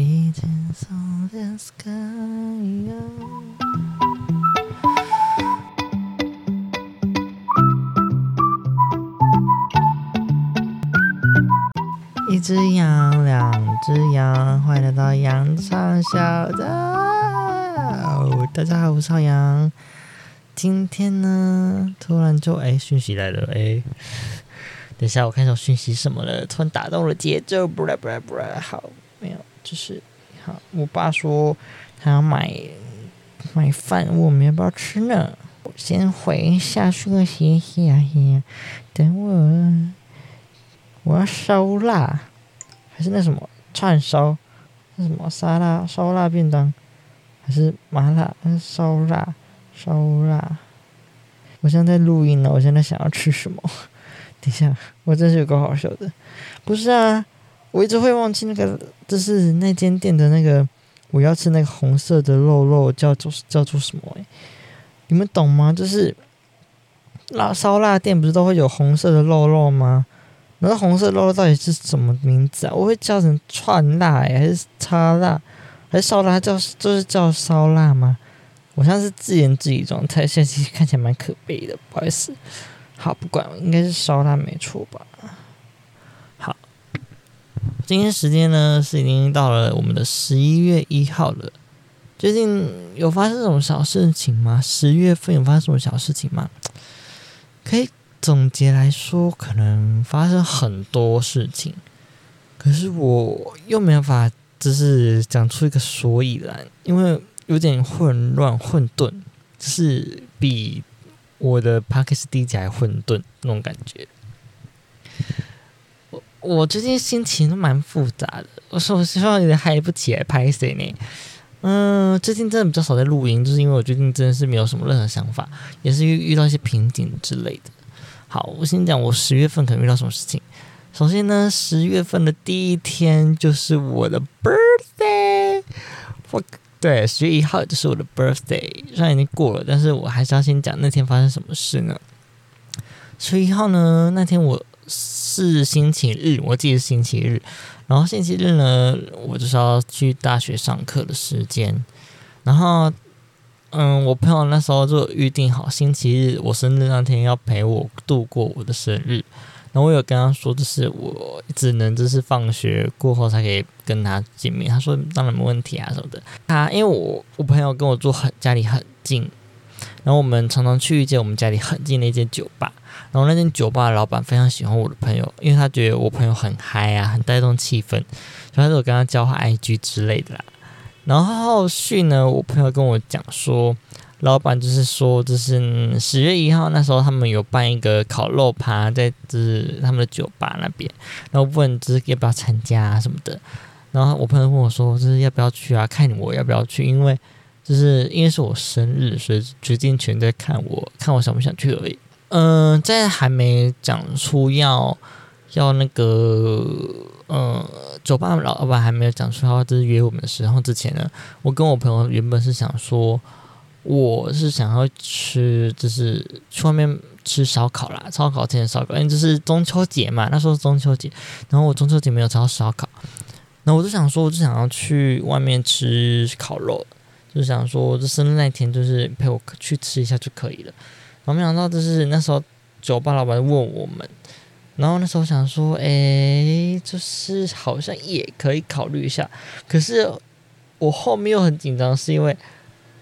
一只羊，两只羊，欢迎来到羊肠小道。大家好，我是小羊。今天呢，突然就哎，讯息来了哎。等一下，我看一下讯息什么了，突然打动了节奏，不啦不啦不啦。好，就是好。我爸说他要买买饭，我们要不要吃呢？我先回一下讯息，谢谢。等我。我要烧腊，还是那什么串烧？那什么沙拉烧腊便当，还是麻辣？还是烧腊烧腊？我现在在录音呢，我现在想要吃什么？等一下，我真是有够好笑的。不是啊，我一直会忘记那个，就是那间店的那个，我要吃那个红色的肉肉叫做叫做什么？诶，你们懂吗？就是辣烧腊店不是都会有红色的肉肉吗？那红色肉肉到底是什么名字啊？我会叫成串腊还是叉辣，还是烧腊？叫就是叫烧腊吗？我像是自言自语状态，现在其实看起来蛮可悲的，不好意思。好，不管，应该是烧腊没错吧？今天时间呢是已经到了我们的十一月一号了。最近有发生什么小事情吗？十月份有发生什么小事情吗？可以。总结来说，可能发生很多事情，可是我又没有办法，就是讲出一个所以然，因为有点混乱、混沌，就是比我的 Podcast 第一集还混沌那种感觉。我最近心情都蛮复杂的，我说我希望有点嗨不起来拍谁呢？嗯，最近真的比较少在录音，就是因为我最近真的是没有什么任何想法，也是遇遇到一些瓶颈之类的。好，我先讲我十月份可能遇到什么事情。首先呢，十月份的第一天就是我的 birthday。我对，十月一号就是我的 birthday，虽然已经过了，但是我还是要先讲那天发生什么事呢？十月一号呢，那天我是星期日，我记得是星期日。然后星期日呢，我就是要去大学上课的时间，然后。嗯，我朋友那时候就预定好星期日我生日那天要陪我度过我的生日，然后我有跟他说，就是我只能就是放学过后才可以跟他见面。他说当然没问题啊什么的。他因为我我朋友跟我住很家里很近，然后我们常常去一间我们家里很近的一间酒吧，然后那间酒吧的老板非常喜欢我的朋友，因为他觉得我朋友很嗨啊，很带动气氛，所以他就跟他交换 IG 之类的啦。然后后续呢，我朋友跟我讲说，老板就是说，就是十月一号那时候他们有办一个烤肉趴，在就是他们的酒吧那边，然后问就是要不要参加啊什么的。然后我朋友问我说，就是要不要去啊？看我要不要去，因为就是因为是我生日，所以决定权在看我，看我想不想去而已。嗯、呃，在还没讲出要。要那个，呃，酒吧老板还没有讲出要就是约我们的时候之前呢，我跟我朋友原本是想说，我是想要吃，就是去外面吃烧烤啦，烧烤店烧烤，因为这是中秋节嘛，那时候是中秋节，然后我中秋节没有吃到烧烤，然后我就想说，我就想要去外面吃烤肉，就想说，这生日那天就是陪我去吃一下就可以了，然后没想到就是那时候酒吧老板问我们。然后那时候想说，哎，就是好像也可以考虑一下。可是我后面又很紧张，是因为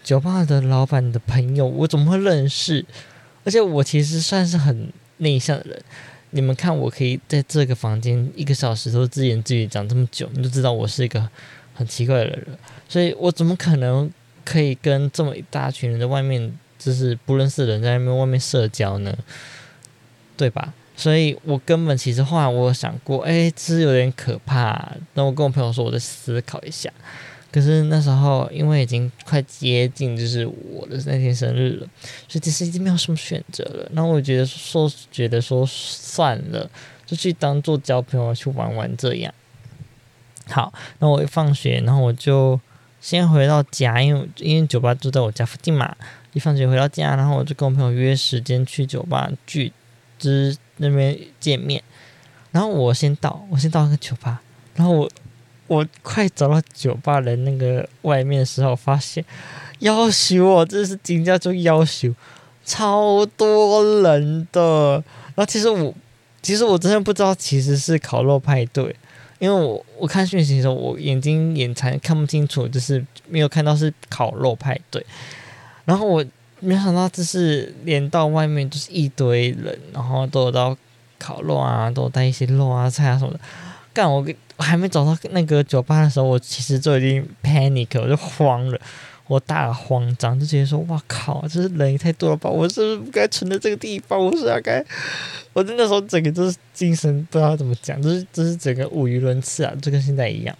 酒吧的老板的朋友，我怎么会认识？而且我其实算是很内向的人。你们看，我可以在这个房间一个小时都自言自语讲这么久，你就知道我是一个很奇怪的人。所以我怎么可能可以跟这么一大群人在外面，就是不认识的人在外面外面社交呢？对吧？所以我根本其实后来我有想过，哎，其实有点可怕。那我跟我朋友说，我再思考一下。可是那时候因为已经快接近就是我的那天生日了，所以其实已经没有什么选择了。那我觉得说，觉得说算了，就去当做交朋友去玩玩这样。好，那我一放学，然后我就先回到家，因为因为酒吧就在我家附近嘛。一放学回到家，然后我就跟我朋友约时间去酒吧聚，就是。那边见面，然后我先到，我先到那个酒吧，然后我我快走到酒吧的那个外面的时候，发现夭寿哦，这是金家就夭寿，超多人的。然后其实我其实我真的不知道，其实是烤肉派对，因为我我看讯息的时候，我眼睛眼馋看不清楚，就是没有看到是烤肉派对。然后我没想到，就是连到外面就是一堆人，然后都有到烤肉啊，都有带一些肉啊、菜啊什么的。干我我还没找到那个酒吧的时候，我其实就已经 panic，我就慌了，我大慌张，就直接说：“哇靠，这是人也太多了吧？我是不是不该存在这个地方？我是要该……我那时候整个就是精神不知道怎么讲，就是就是整个无与伦次啊，就跟现在一样。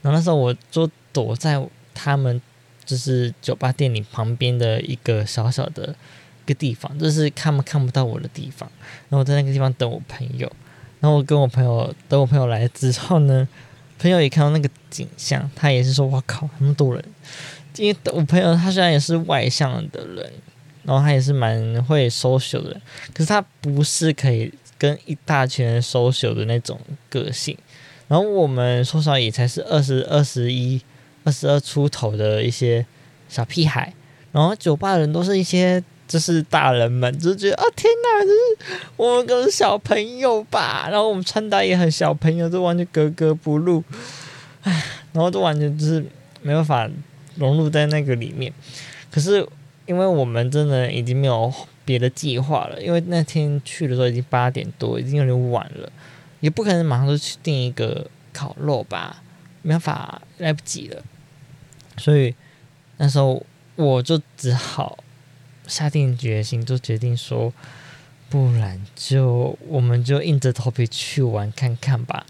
然后那时候我就躲在他们。”就是酒吧店里旁边的一个小小的一个地方，就是看不看不到我的地方。然后我在那个地方等我朋友，然后我跟我朋友等我朋友来之后呢，朋友也看到那个景象，他也是说：“哇靠，那么多人！”因为我朋友他虽然也是外向的人，然后他也是蛮会 social 的，可是他不是可以跟一大群人 social 的那种个性。然后我们说实话也才是二十二十一。二十二出头的一些小屁孩，然后酒吧的人都是一些就是大人们，就觉得啊天哪，这是我们都是小朋友吧？然后我们穿搭也很小朋友，就完全格格不入，唉，然后就完全就是没办法融入在那个里面。可是因为我们真的已经没有别的计划了，因为那天去的时候已经八点多，已经有点晚了，也不可能马上就去订一个烤肉吧。没办法，来不及了，所以那时候我就只好下定决心，就决定说，不然就我们就硬着头皮去玩看看吧。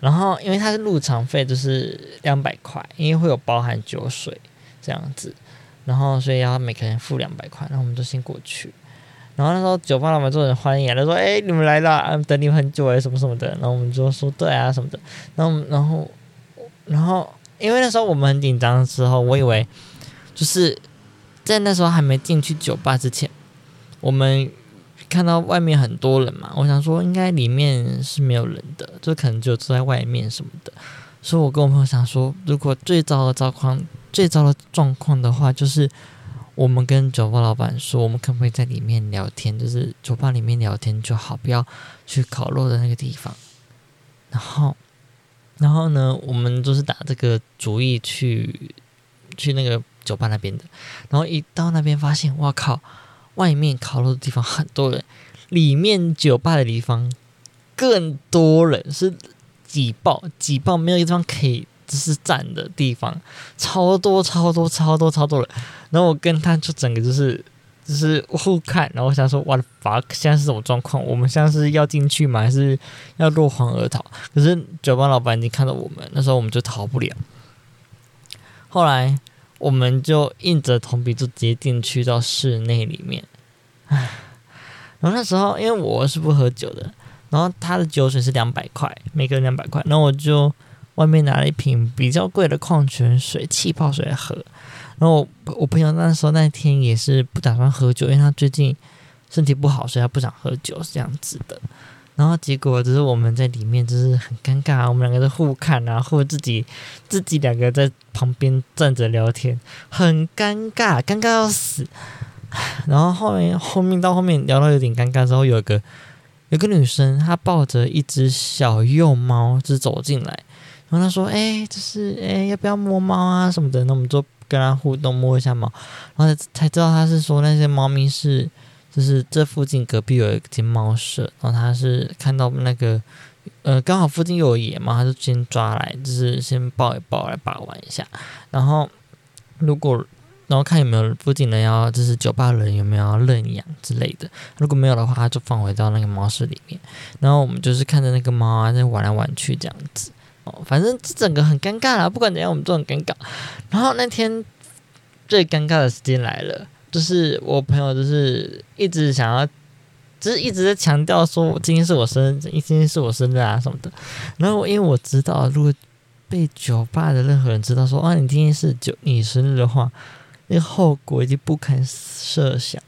然后因为它是入场费，就是两百块，因为会有包含酒水这样子，然后所以要每个人付两百块，然后我们就先过去。然后那时候酒吧老板就很欢迎，啊他说：“哎，你们来了，等你们很久哎，什么什么的。”然后我们就说：“对啊，什么的。”然后然后。然后，因为那时候我们很紧张的时候，我以为就是在那时候还没进去酒吧之前，我们看到外面很多人嘛，我想说应该里面是没有人的，就可能就坐在外面什么的。所以我跟我朋友想说，如果最糟的状况、最糟的状况的话，就是我们跟酒吧老板说，我们可不可以在里面聊天，就是酒吧里面聊天就好，不要去烤肉的那个地方。然后。然后呢，我们就是打这个主意去去那个酒吧那边的。然后一到那边发现，哇靠，外面烤肉的地方很多人，里面酒吧的地方更多人，是挤爆挤爆，没有一个地方可以就是站的地方，超多超多超多超多人。然后我跟他就整个就是。就是互看，然后我想说，what the fuck，现在是什么状况？我们现在是要进去吗？还是要落荒而逃？可是酒吧老板已经看到我们，那时候我们就逃不了。后来我们就硬着头皮就直接进去到室内里面。然后那时候因为我是不喝酒的，然后他的酒水是两百块，每个人两百块，然后我就外面拿了一瓶比较贵的矿泉水、气泡水喝。然后，我朋友那时候那天也是不打算喝酒，因为他最近身体不好，所以他不想喝酒，是这样子的。然后结果就是我们在里面就是很尴尬，我们两个在互看啊，或者自己自己两个在旁边站着聊天，很尴尬，尴尬要死。然后后面后面到后面聊到有点尴尬之后，有个有个女生她抱着一只小幼猫就走进来，然后她说：“哎，就是哎，要不要摸猫啊什么的？”那我们就。跟她互动，摸一下猫，然后才知道她是说那些猫咪是，就是这附近隔壁有一间猫舍，然后他是看到那个，呃，刚好附近有野猫，他就先抓来，就是先抱一抱来把玩一下，然后如果然后看有没有附近人要，就是酒吧人有没有要认养之类的，如果没有的话，他就放回到那个猫舍里面，然后我们就是看着那个猫啊在玩来玩去这样子。哦，反正这整个很尴尬啦，不管怎样，我们都很尴尬。然后那天最尴尬的时间来了，就是我朋友就是一直想要，就是一直在强调说，我今天是我生日，今天是我生日啊什么的。然后因为我知道，如果被酒吧的任何人知道说啊，你今天是酒你生日的话，那个后果已经不堪设想。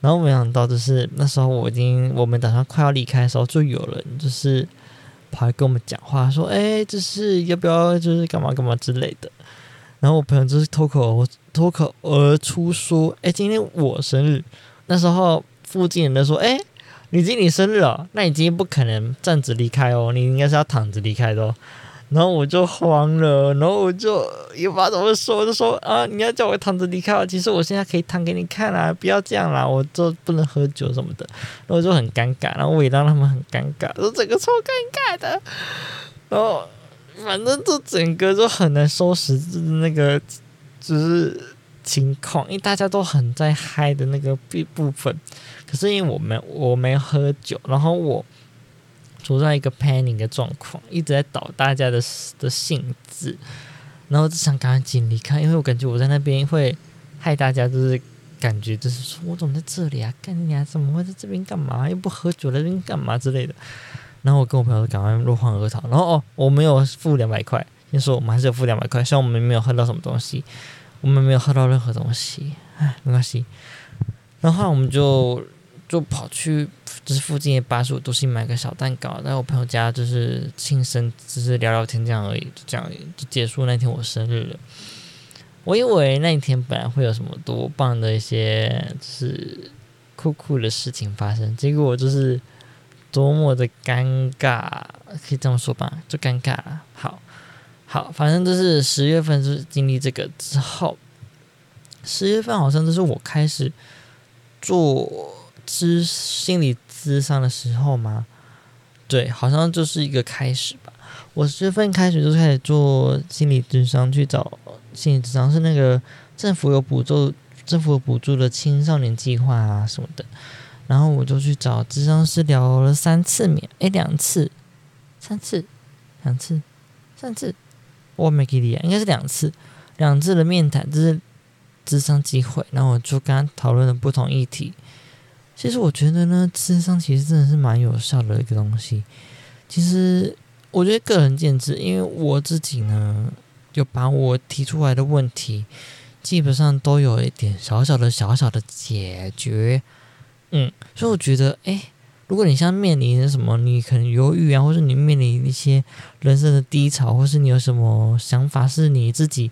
然后没想到，就是那时候我已经我们打算快要离开的时候，就有人就是。跑来跟我们讲话，说：“哎、就，是要不要就是干嘛干嘛之类的。”然后我朋友就是脱口脱口而出说：“哎、今天我生日。”那时候附近人都说：“哎、欸，你今天生日哦，那你今天不可能站着离开哦，你应该是要躺着离开的。”然后我就慌了，然后我就也不知道怎么说，我就说啊，你要叫我躺着离开，其实我现在可以躺给你看啊，不要这样啦，我就不能喝酒什么的，然后我就很尴尬，然后我也让他们很尴尬，说整个超尴尬的，然后反正就整个就很难收拾就是那个就是情况，因为大家都很在嗨的那个部分，可是因为我没我没喝酒，然后我。处在一个 panic 的状况，一直在倒大家的的兴致，然后就想赶紧离开，因为我感觉我在那边会害大家，就是感觉就是说我怎么在这里啊？干你啊？怎么会在这边干嘛？又不喝酒，在这边干嘛之类的。然后我跟我朋友赶快落荒而逃。然后哦，我没有付两百块，先说我们还是有付两百块，虽然我们没有喝到什么东西，我们没有喝到任何东西，唉，没关系。然后我们就。就跑去就是附近的八十五度 C 买个小蛋糕，在我朋友家就是庆生，只是聊聊天这样而已，就这样就结束那天我生日了。我以为那一天本来会有什么多棒的一些就是酷酷的事情发生，结果就是多么的尴尬，可以这么说吧，就尴尬。好，好，反正就是十月份就是经历这个之后，十月份好像就是我开始做。咨心理咨商的时候嘛？对，好像就是一个开始吧。我十月份开始就开始做心理咨商，去找心理咨商是那个政府有补助，政府有补助的青少年计划啊什么的。然后我就去找咨商师聊了三次面，诶，两次，三次，两次，三次，我没给你，应该是两次，两次的面谈，这是智商机会。然后我就跟他讨论了不同议题。其实我觉得呢，智商其实真的是蛮有效的一个东西。其实我觉得个人见智，因为我自己呢，就把我提出来的问题，基本上都有一点小小的小小的解决。嗯，所以我觉得，哎，如果你现在面临什么，你可能犹豫啊，或者你面临一些人生的低潮，或是你有什么想法是你自己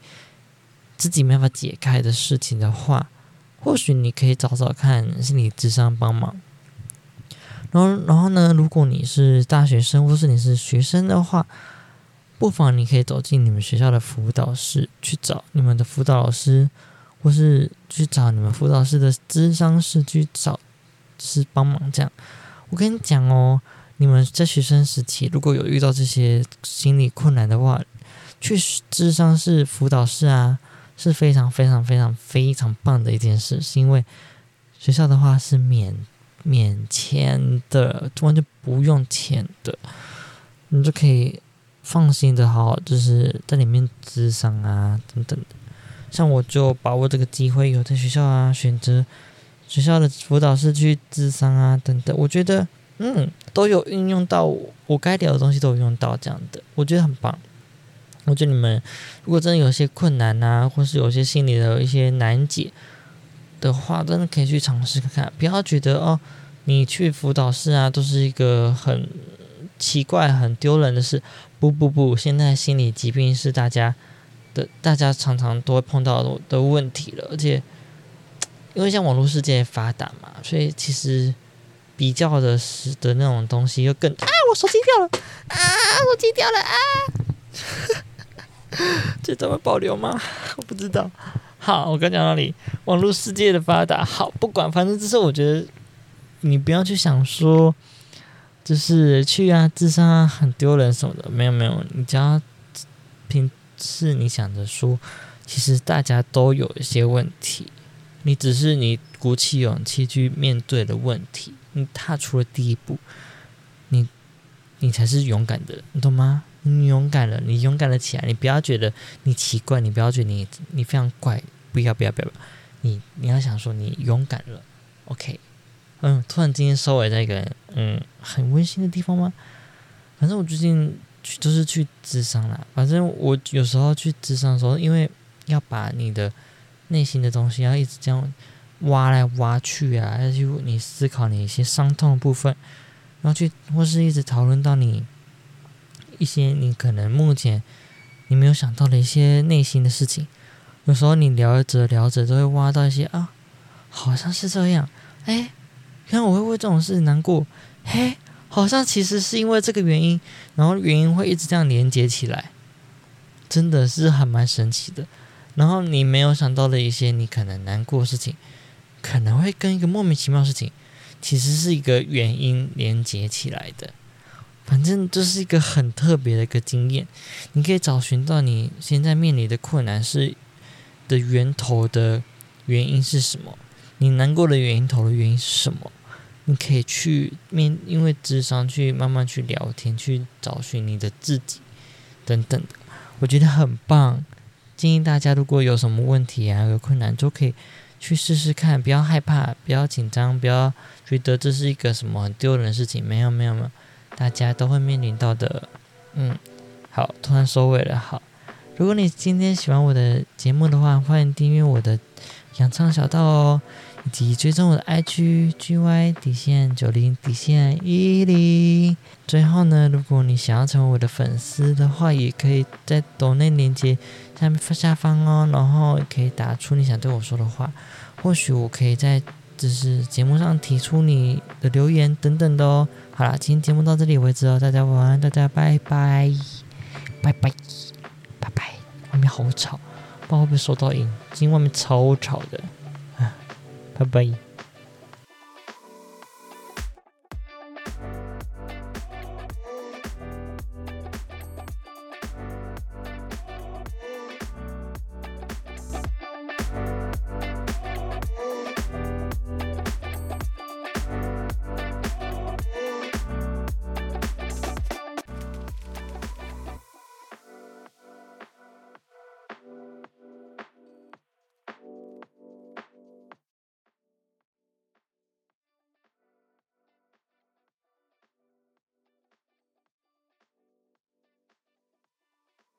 自己没办法解开的事情的话。或许你可以找找看心理智商帮忙，然后，然后呢，如果你是大学生或是你是学生的话，不妨你可以走进你们学校的辅导室去找你们的辅导老师，或是去找你们辅导室的咨商室去找是帮忙。这样，我跟你讲哦，你们在学生时期如果有遇到这些心理困难的话，去智商室辅导室啊。是非常非常非常非常棒的一件事，是因为学校的话是免免钱的，完全不用钱的，你就可以放心的好好就是在里面智商啊等等的。像我就把握这个机会，有在学校啊选择学校的辅导室去咨商啊等等，我觉得嗯都有运用到我该聊的东西都有用到这样的，我觉得很棒。我觉得你们如果真的有些困难啊，或是有些心理的一些难解的话，真的可以去尝试看看。不要觉得哦，你去辅导室啊，都是一个很奇怪、很丢人的事。不不不，现在心理疾病是大家的，大家常常都会碰到的问题了。而且，因为像网络世界发达嘛，所以其实比较的是的那种东西又更啊，我手机掉了啊，手机掉了啊。这怎么保留吗？我不知道。好，我刚讲到哪里？网络世界的发达，好，不管，反正就是我觉得你不要去想说，就是去啊，自杀啊，很丢人什么的，没有没有，你只要平时你想着说，其实大家都有一些问题，你只是你鼓起勇气去面对的问题，你踏出了第一步，你你才是勇敢的，你懂吗？你勇敢了，你勇敢了起来。你不要觉得你奇怪，你不要觉得你你非常怪，不要不要不要，你你要想说你勇敢了，OK？嗯，突然今天收尾在一个嗯很温馨的地方吗？反正我最近去都是去咨商啦。反正我有时候去咨商的时候，因为要把你的内心的东西要一直这样挖来挖去啊，要去你思考你一些伤痛的部分，然后去或是一直讨论到你。一些你可能目前你没有想到的一些内心的事情。有时候你聊着聊着，都会挖到一些啊，好像是这样。哎，原来我会为这种事难过。嘿，好像其实是因为这个原因，然后原因会一直这样连接起来，真的是还蛮神奇的。然后你没有想到的一些你可能难过的事情，可能会跟一个莫名其妙的事情，其实是一个原因连接起来的。反正这是一个很特别的一个经验，你可以找寻到你现在面临的困难是的源头的原因是什么，你难过的源头的原因是什么？你可以去面，因为智商去慢慢去聊天，去找寻你的自己等等的，我觉得很棒。建议大家如果有什么问题啊，有困难都可以去试试看，不要害怕，不要紧张，不要觉得这是一个什么很丢人的事情。没有没有没有，大家都会面临到的。嗯，好，突然收尾了。好，如果你今天喜欢我的节目的话，欢迎订阅我的养仓小道哦。以及追踪我的 IG GY 底线九零底线一零。最后呢，如果你想要成为我的粉丝的话，也可以在抖内链接下面下方哦，然后也可以打出你想对我说的话，或许我可以在就是节目上提出你的留言等等的哦。好啦，今天节目到这里为止哦，大家晚安，大家拜拜，拜拜，拜拜。外面好吵，不知道会不会收到音，今天外面超吵的。啊拜拜。